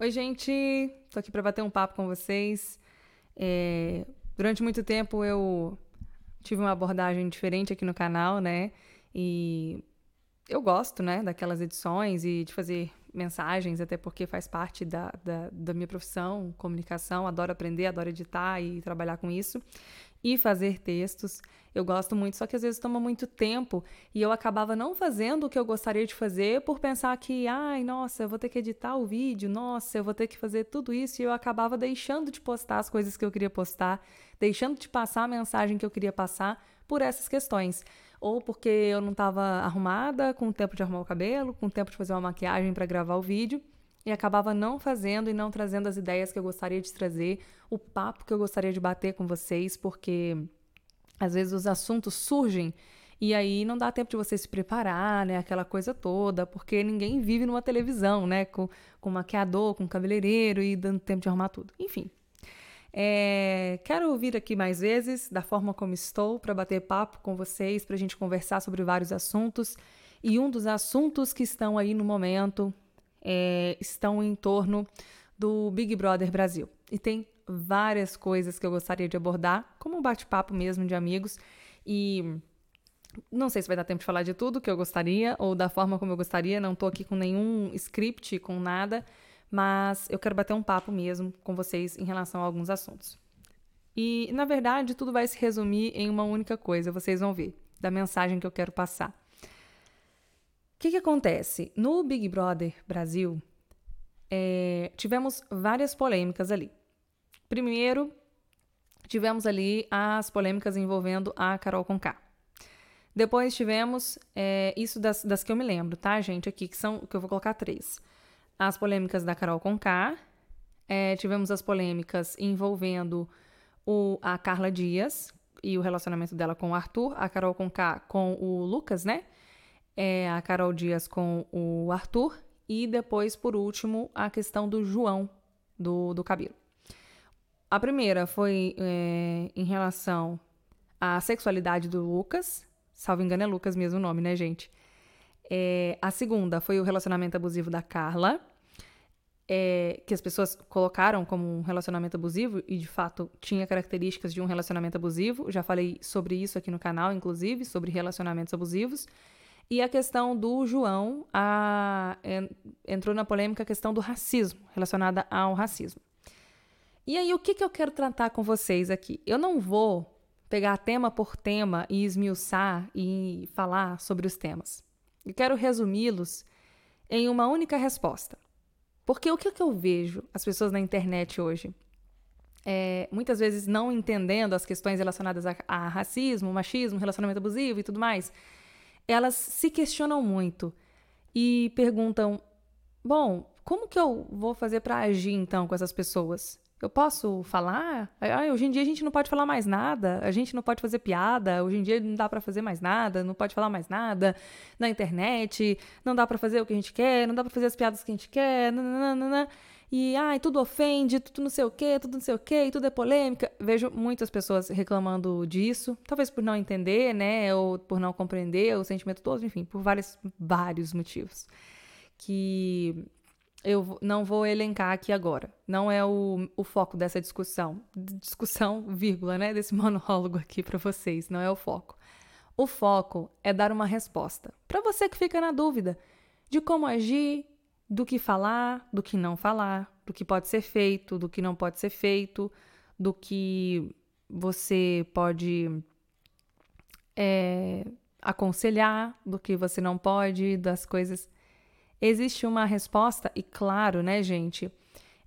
Oi, gente! Tô aqui para bater um papo com vocês. É, durante muito tempo eu tive uma abordagem diferente aqui no canal, né? E eu gosto, né, daquelas edições e de fazer mensagens, até porque faz parte da, da, da minha profissão, comunicação. Adoro aprender, adoro editar e trabalhar com isso e fazer textos. Eu gosto muito, só que às vezes toma muito tempo e eu acabava não fazendo o que eu gostaria de fazer por pensar que, ai, nossa, eu vou ter que editar o vídeo, nossa, eu vou ter que fazer tudo isso e eu acabava deixando de postar as coisas que eu queria postar, deixando de passar a mensagem que eu queria passar por essas questões. Ou porque eu não estava arrumada, com tempo de arrumar o cabelo, com tempo de fazer uma maquiagem para gravar o vídeo e acabava não fazendo e não trazendo as ideias que eu gostaria de trazer, o papo que eu gostaria de bater com vocês, porque às vezes os assuntos surgem e aí não dá tempo de você se preparar, né? Aquela coisa toda, porque ninguém vive numa televisão, né? Com, com maquiador, com cabeleireiro e dando tempo de arrumar tudo. Enfim. É, quero ouvir aqui mais vezes, da forma como estou, para bater papo com vocês, para a gente conversar sobre vários assuntos. E um dos assuntos que estão aí no momento é, estão em torno do Big Brother Brasil. E tem várias coisas que eu gostaria de abordar, como um bate-papo mesmo de amigos. E não sei se vai dar tempo de falar de tudo que eu gostaria ou da forma como eu gostaria, não estou aqui com nenhum script, com nada, mas eu quero bater um papo mesmo com vocês em relação a alguns assuntos. E, na verdade, tudo vai se resumir em uma única coisa, vocês vão ver, da mensagem que eu quero passar que, que acontece? No Big Brother Brasil, é, tivemos várias polêmicas ali. Primeiro, tivemos ali as polêmicas envolvendo a Carol Conká. Depois tivemos é, isso das, das, que eu me lembro, tá, gente? Aqui, que são que eu vou colocar três. As polêmicas da Carol Conká. É, tivemos as polêmicas envolvendo o, a Carla Dias e o relacionamento dela com o Arthur, a Carol Conká com o Lucas, né? É, a Carol Dias com o Arthur e depois, por último, a questão do João do, do cabelo. A primeira foi é, em relação à sexualidade do Lucas, salvo engano é Lucas mesmo o nome, né, gente? É, a segunda foi o relacionamento abusivo da Carla, é, que as pessoas colocaram como um relacionamento abusivo e de fato tinha características de um relacionamento abusivo. Já falei sobre isso aqui no canal, inclusive, sobre relacionamentos abusivos. E a questão do João a, entrou na polêmica a questão do racismo, relacionada ao racismo. E aí, o que, que eu quero tratar com vocês aqui? Eu não vou pegar tema por tema e esmiuçar e falar sobre os temas. Eu quero resumi-los em uma única resposta. Porque o que, que eu vejo as pessoas na internet hoje? É, muitas vezes não entendendo as questões relacionadas a, a racismo, machismo, relacionamento abusivo e tudo mais elas se questionam muito e perguntam: bom, como que eu vou fazer para agir então com essas pessoas? Eu posso falar? Hoje em dia a gente não pode falar mais nada, a gente não pode fazer piada, hoje em dia não dá para fazer mais nada, não pode falar mais nada na internet, não dá para fazer o que a gente quer, não dá para fazer as piadas que a gente quer, nananana e ai, tudo ofende, tudo não sei o quê, tudo não sei o quê, tudo é polêmica. Vejo muitas pessoas reclamando disso, talvez por não entender, né, ou por não compreender o sentimento todo, enfim, por vários, vários motivos. Que eu não vou elencar aqui agora. Não é o, o foco dessa discussão. Discussão, vírgula, né, desse monólogo aqui para vocês, não é o foco. O foco é dar uma resposta. Para você que fica na dúvida de como agir, do que falar, do que não falar, do que pode ser feito, do que não pode ser feito, do que você pode é, aconselhar, do que você não pode, das coisas. Existe uma resposta, e claro, né, gente?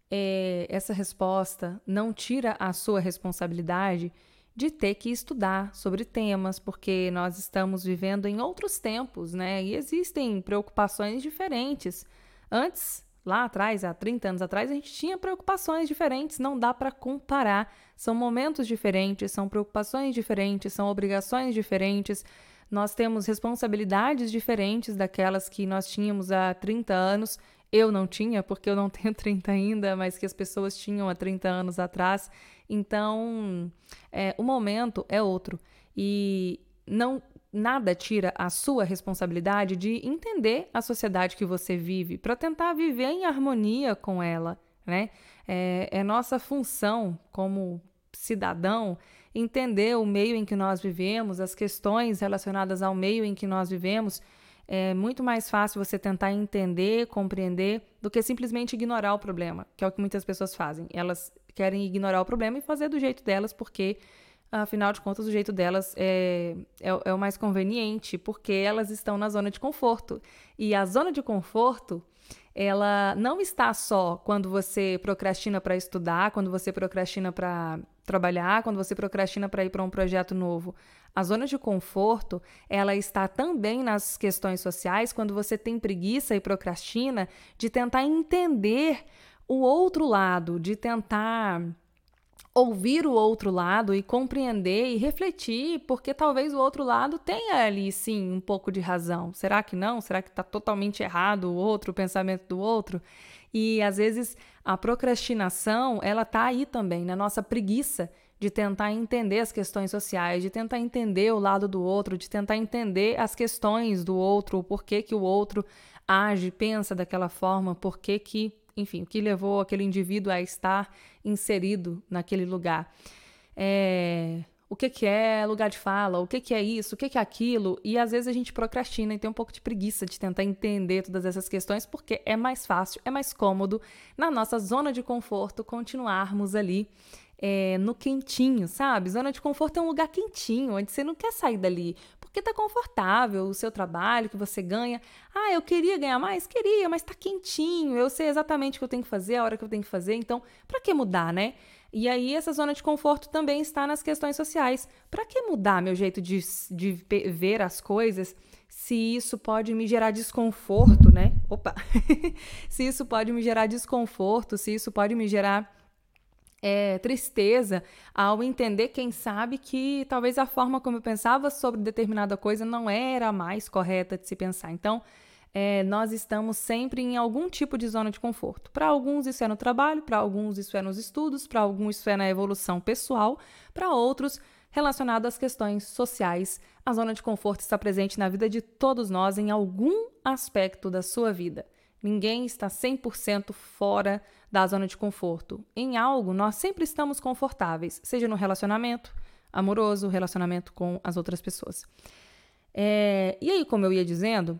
É, essa resposta não tira a sua responsabilidade de ter que estudar sobre temas, porque nós estamos vivendo em outros tempos, né? E existem preocupações diferentes Antes, lá atrás, há 30 anos atrás, a gente tinha preocupações diferentes, não dá para comparar. São momentos diferentes, são preocupações diferentes, são obrigações diferentes. Nós temos responsabilidades diferentes daquelas que nós tínhamos há 30 anos. Eu não tinha, porque eu não tenho 30 ainda, mas que as pessoas tinham há 30 anos atrás. Então, é, o momento é outro. E não nada tira a sua responsabilidade de entender a sociedade que você vive, para tentar viver em harmonia com ela, né? É, é nossa função como cidadão entender o meio em que nós vivemos, as questões relacionadas ao meio em que nós vivemos. É muito mais fácil você tentar entender, compreender, do que simplesmente ignorar o problema, que é o que muitas pessoas fazem. Elas querem ignorar o problema e fazer do jeito delas, porque afinal de contas, o jeito delas é, é, é, o mais conveniente, porque elas estão na zona de conforto. E a zona de conforto, ela não está só quando você procrastina para estudar, quando você procrastina para trabalhar, quando você procrastina para ir para um projeto novo. A zona de conforto, ela está também nas questões sociais, quando você tem preguiça e procrastina de tentar entender o outro lado, de tentar ouvir o outro lado e compreender e refletir, porque talvez o outro lado tenha ali sim um pouco de razão. Será que não? Será que está totalmente errado o outro, o pensamento do outro? E às vezes a procrastinação, ela tá aí também, na nossa preguiça de tentar entender as questões sociais, de tentar entender o lado do outro, de tentar entender as questões do outro, o porquê que o outro age, pensa daquela forma, por que que enfim, o que levou aquele indivíduo a estar inserido naquele lugar. É, o que, que é lugar de fala, o que, que é isso, o que, que é aquilo, e às vezes a gente procrastina e tem um pouco de preguiça de tentar entender todas essas questões, porque é mais fácil, é mais cômodo, na nossa zona de conforto, continuarmos ali é, no quentinho, sabe? Zona de conforto é um lugar quentinho, onde você não quer sair dali, porque tá confortável o seu trabalho que você ganha. Ah, eu queria ganhar mais? Queria, mas tá quentinho, eu sei exatamente o que eu tenho que fazer, a hora que eu tenho que fazer, então, para que mudar, né? E aí, essa zona de conforto também está nas questões sociais. Para que mudar meu jeito de, de ver as coisas se isso pode me gerar desconforto, né? Opa! se isso pode me gerar desconforto, se isso pode me gerar é, tristeza ao entender, quem sabe, que talvez a forma como eu pensava sobre determinada coisa não era mais correta de se pensar. Então, é, nós estamos sempre em algum tipo de zona de conforto. Para alguns, isso é no trabalho, para alguns, isso é nos estudos, para alguns, isso é na evolução pessoal, para outros, relacionado às questões sociais. A zona de conforto está presente na vida de todos nós em algum aspecto da sua vida. Ninguém está 100% fora da zona de conforto. Em algo, nós sempre estamos confortáveis, seja no relacionamento amoroso, relacionamento com as outras pessoas. É, e aí, como eu ia dizendo,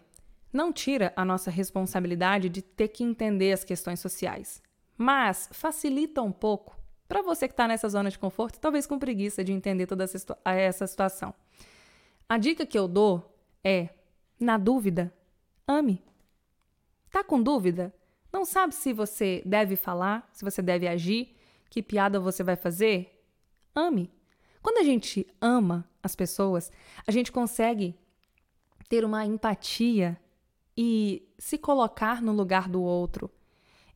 não tira a nossa responsabilidade de ter que entender as questões sociais, mas facilita um pouco para você que está nessa zona de conforto, talvez com preguiça de entender toda essa situação. A dica que eu dou é, na dúvida, ame. Tá com dúvida? Não sabe se você deve falar, se você deve agir, que piada você vai fazer? Ame. Quando a gente ama as pessoas, a gente consegue ter uma empatia e se colocar no lugar do outro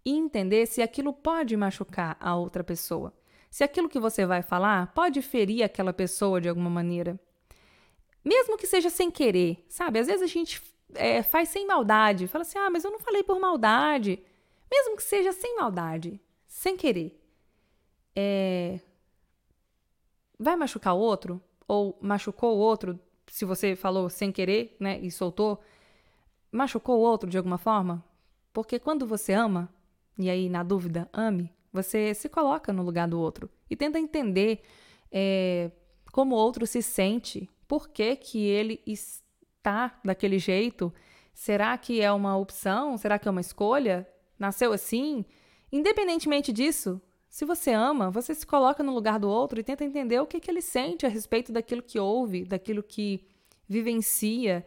e entender se aquilo pode machucar a outra pessoa. Se aquilo que você vai falar pode ferir aquela pessoa de alguma maneira. Mesmo que seja sem querer, sabe? Às vezes a gente é, faz sem maldade. Fala assim, ah, mas eu não falei por maldade. Mesmo que seja sem maldade, sem querer. É... Vai machucar o outro? Ou machucou o outro, se você falou sem querer, né, e soltou? Machucou o outro de alguma forma? Porque quando você ama, e aí na dúvida, ame, você se coloca no lugar do outro e tenta entender é, como o outro se sente, por que, que ele está tá daquele jeito? Será que é uma opção? Será que é uma escolha? Nasceu assim? Independentemente disso, se você ama, você se coloca no lugar do outro e tenta entender o que, que ele sente a respeito daquilo que ouve, daquilo que vivencia.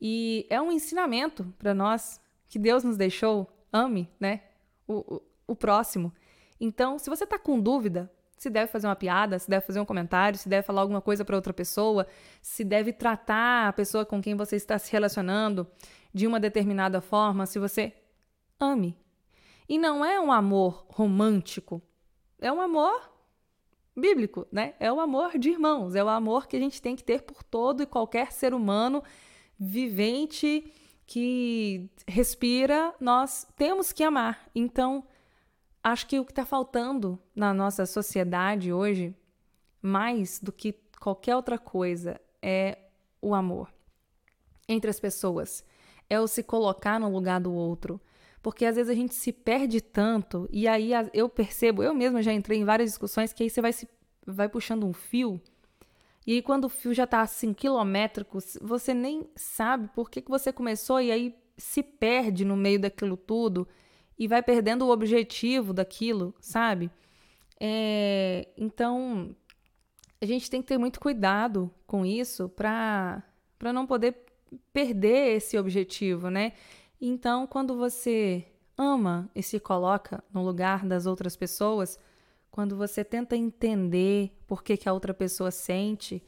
E é um ensinamento para nós que Deus nos deixou. Ame, né? O, o, o próximo. Então, se você está com dúvida, se deve fazer uma piada, se deve fazer um comentário, se deve falar alguma coisa para outra pessoa, se deve tratar a pessoa com quem você está se relacionando de uma determinada forma, se você ame. E não é um amor romântico, é um amor bíblico, né? É o amor de irmãos, é o amor que a gente tem que ter por todo e qualquer ser humano vivente que respira, nós temos que amar. Então, acho que o que está faltando na nossa sociedade hoje, mais do que qualquer outra coisa, é o amor entre as pessoas. É o se colocar no lugar do outro. Porque às vezes a gente se perde tanto, e aí eu percebo, eu mesma já entrei em várias discussões, que aí você vai, se, vai puxando um fio, e aí quando o fio já tá assim, quilométrico, você nem sabe por que, que você começou, e aí se perde no meio daquilo tudo, e vai perdendo o objetivo daquilo, sabe? É, então, a gente tem que ter muito cuidado com isso para não poder perder esse objetivo, né? Então, quando você ama e se coloca no lugar das outras pessoas, quando você tenta entender por que, que a outra pessoa sente,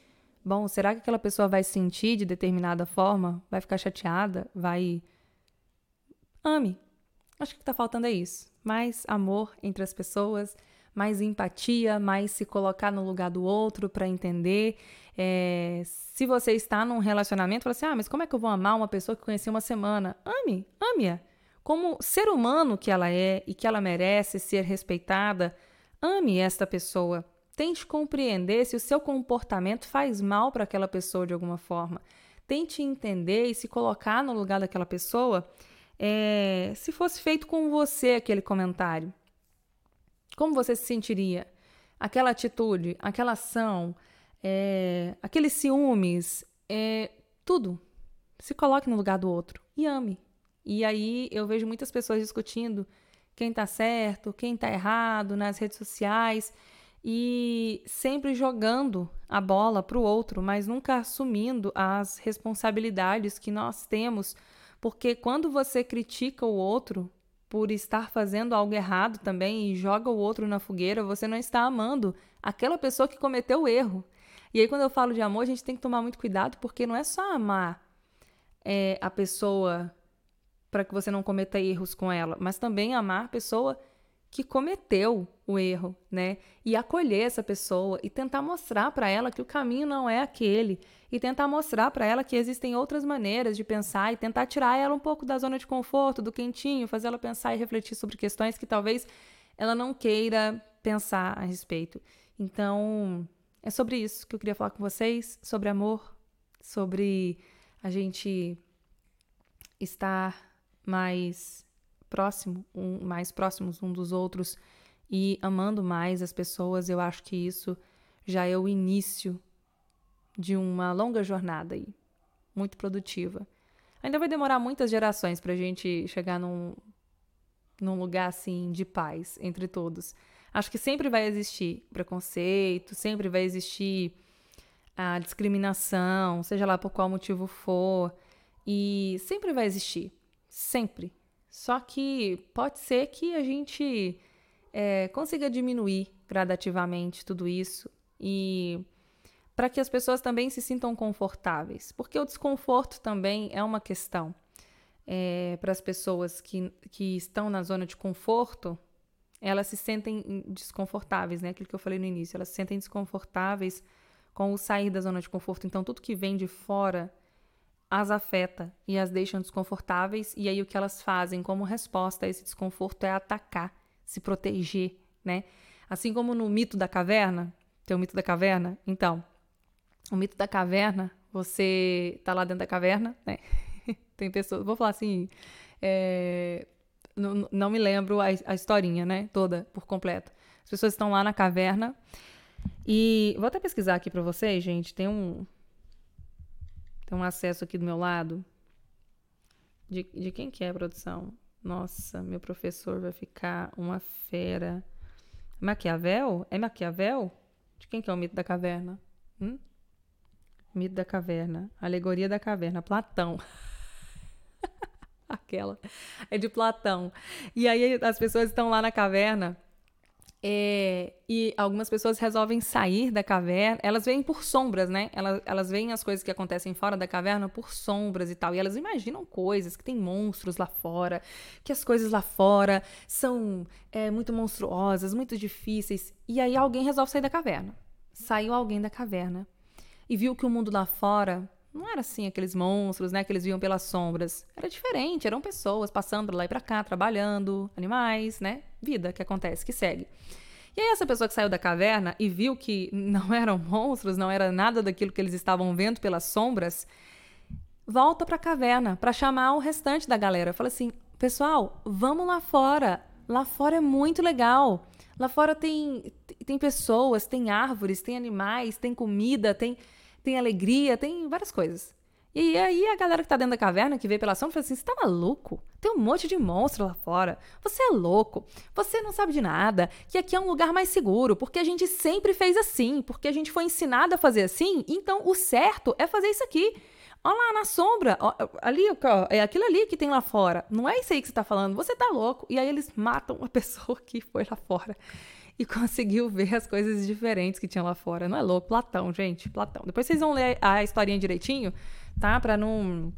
bom, será que aquela pessoa vai sentir de determinada forma? Vai ficar chateada? Vai. Ame. Acho que o que está faltando é isso. Mais amor entre as pessoas, mais empatia, mais se colocar no lugar do outro para entender. É, se você está num relacionamento, fala assim: ah, mas como é que eu vou amar uma pessoa que conheci uma semana? Ame, ame-a. Como ser humano que ela é e que ela merece ser respeitada, ame esta pessoa. Tente compreender se o seu comportamento faz mal para aquela pessoa de alguma forma. Tente entender e se colocar no lugar daquela pessoa. É, se fosse feito com você aquele comentário, como você se sentiria? Aquela atitude, aquela ação, é, aqueles ciúmes, é, tudo. Se coloque no lugar do outro e ame. E aí eu vejo muitas pessoas discutindo quem está certo, quem está errado nas redes sociais e sempre jogando a bola para o outro, mas nunca assumindo as responsabilidades que nós temos, porque quando você critica o outro, por estar fazendo algo errado também e joga o outro na fogueira, você não está amando aquela pessoa que cometeu o erro. E aí, quando eu falo de amor, a gente tem que tomar muito cuidado, porque não é só amar é, a pessoa para que você não cometa erros com ela, mas também amar a pessoa que cometeu o erro, né? E acolher essa pessoa e tentar mostrar para ela que o caminho não é aquele e tentar mostrar para ela que existem outras maneiras de pensar e tentar tirar ela um pouco da zona de conforto, do quentinho, fazer ela pensar e refletir sobre questões que talvez ela não queira pensar a respeito. Então, é sobre isso que eu queria falar com vocês, sobre amor, sobre a gente estar mais próximo, um, mais próximos um dos outros e amando mais as pessoas. Eu acho que isso já é o início de uma longa jornada aí, muito produtiva. Ainda vai demorar muitas gerações para a gente chegar num, num lugar assim de paz entre todos. Acho que sempre vai existir preconceito, sempre vai existir a discriminação, seja lá por qual motivo for, e sempre vai existir, sempre. Só que pode ser que a gente é, consiga diminuir gradativamente tudo isso e para que as pessoas também se sintam confortáveis, porque o desconforto também é uma questão. É, para as pessoas que, que estão na zona de conforto, elas se sentem desconfortáveis, né? Aquilo que eu falei no início, elas se sentem desconfortáveis com o sair da zona de conforto. Então, tudo que vem de fora as afeta e as deixam desconfortáveis, e aí o que elas fazem como resposta a esse desconforto é atacar, se proteger, né? Assim como no mito da caverna, tem o mito da caverna, então, o mito da caverna, você tá lá dentro da caverna, né? Tem pessoas, vou falar assim, é, não, não, me lembro a, a historinha, né? Toda, por completo. As pessoas estão lá na caverna e vou até pesquisar aqui para vocês, gente. Tem um tem um acesso aqui do meu lado. De, de quem que é a produção? Nossa, meu professor vai ficar uma fera. Maquiavel? É Maquiavel? De quem que é o mito da caverna? Hum? Mito da caverna. Alegoria da caverna. Platão. Aquela. É de Platão. E aí as pessoas estão lá na caverna. É, e algumas pessoas resolvem sair da caverna. Elas veem por sombras, né? Elas, elas veem as coisas que acontecem fora da caverna por sombras e tal. E elas imaginam coisas, que tem monstros lá fora, que as coisas lá fora são é, muito monstruosas, muito difíceis. E aí alguém resolve sair da caverna. Saiu alguém da caverna e viu que o mundo lá fora não era assim aqueles monstros, né, que eles viam pelas sombras. Era diferente, eram pessoas passando lá e para cá, trabalhando, animais, né? Vida que acontece, que segue. E E aí essa pessoa que saiu da caverna e viu que não eram monstros, não era nada daquilo que eles estavam vendo pelas sombras, volta para a caverna para chamar o restante da galera. Fala assim: "Pessoal, vamos lá fora. Lá fora é muito legal. Lá fora tem tem pessoas, tem árvores, tem animais, tem comida, tem tem alegria, tem várias coisas. E aí a galera que tá dentro da caverna, que veio pela sombra, fala assim: você tá maluco? Tem um monte de monstro lá fora. Você é louco. Você não sabe de nada. Que aqui é um lugar mais seguro, porque a gente sempre fez assim, porque a gente foi ensinado a fazer assim. Então o certo é fazer isso aqui. Olha lá na sombra, ó, ali, ó, é aquilo ali que tem lá fora. Não é isso aí que você tá falando. Você tá louco. E aí eles matam a pessoa que foi lá fora e conseguiu ver as coisas diferentes que tinha lá fora. Não é louco? Platão, gente, Platão. Depois vocês vão ler a historinha direitinho tá? Para não.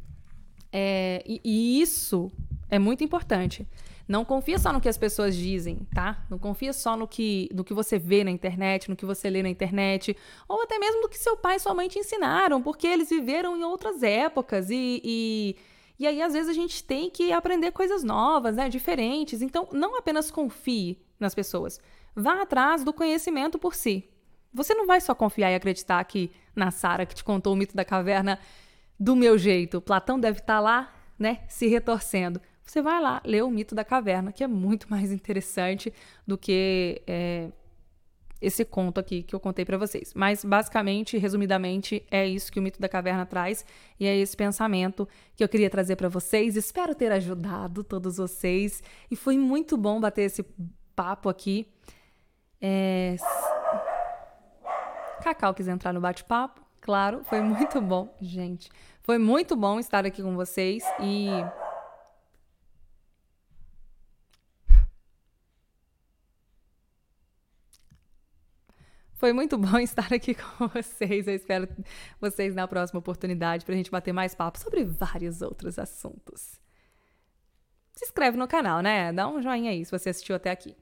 É, e, e isso é muito importante. Não confia só no que as pessoas dizem, tá? Não confia só no que, no que você vê na internet, no que você lê na internet, ou até mesmo no que seu pai e sua mãe te ensinaram, porque eles viveram em outras épocas e, e, e aí às vezes a gente tem que aprender coisas novas, né? Diferentes. Então, não apenas confie nas pessoas, vá atrás do conhecimento por si. Você não vai só confiar e acreditar aqui na Sara que te contou o mito da caverna do meu jeito. Platão deve estar tá lá, né, se retorcendo. Você vai lá ler o mito da caverna, que é muito mais interessante do que é, esse conto aqui que eu contei para vocês. Mas, basicamente, resumidamente, é isso que o mito da caverna traz e é esse pensamento que eu queria trazer para vocês. Espero ter ajudado todos vocês e foi muito bom bater esse papo aqui. É... Cacau quis entrar no bate-papo, claro, foi muito bom, gente. Foi muito bom estar aqui com vocês e Foi muito bom estar aqui com vocês. Eu espero vocês na próxima oportunidade para a gente bater mais papo sobre vários outros assuntos. Se inscreve no canal, né? Dá um joinha aí se você assistiu até aqui.